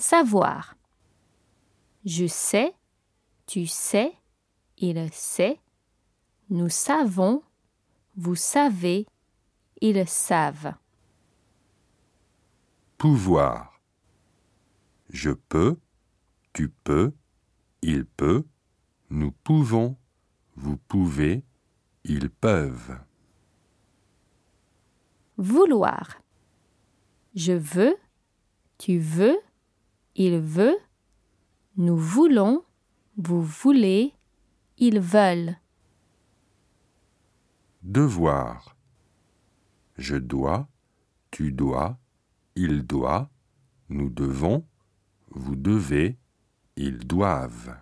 Savoir. Je sais, tu sais, il sait, nous savons, vous savez, ils savent. Pouvoir. Je peux, tu peux, il peut, nous pouvons, vous pouvez, ils peuvent. Vouloir. Je veux, tu veux, il veut, nous voulons, vous voulez, ils veulent. Devoir. Je dois, tu dois, il doit, nous devons, vous devez, ils doivent.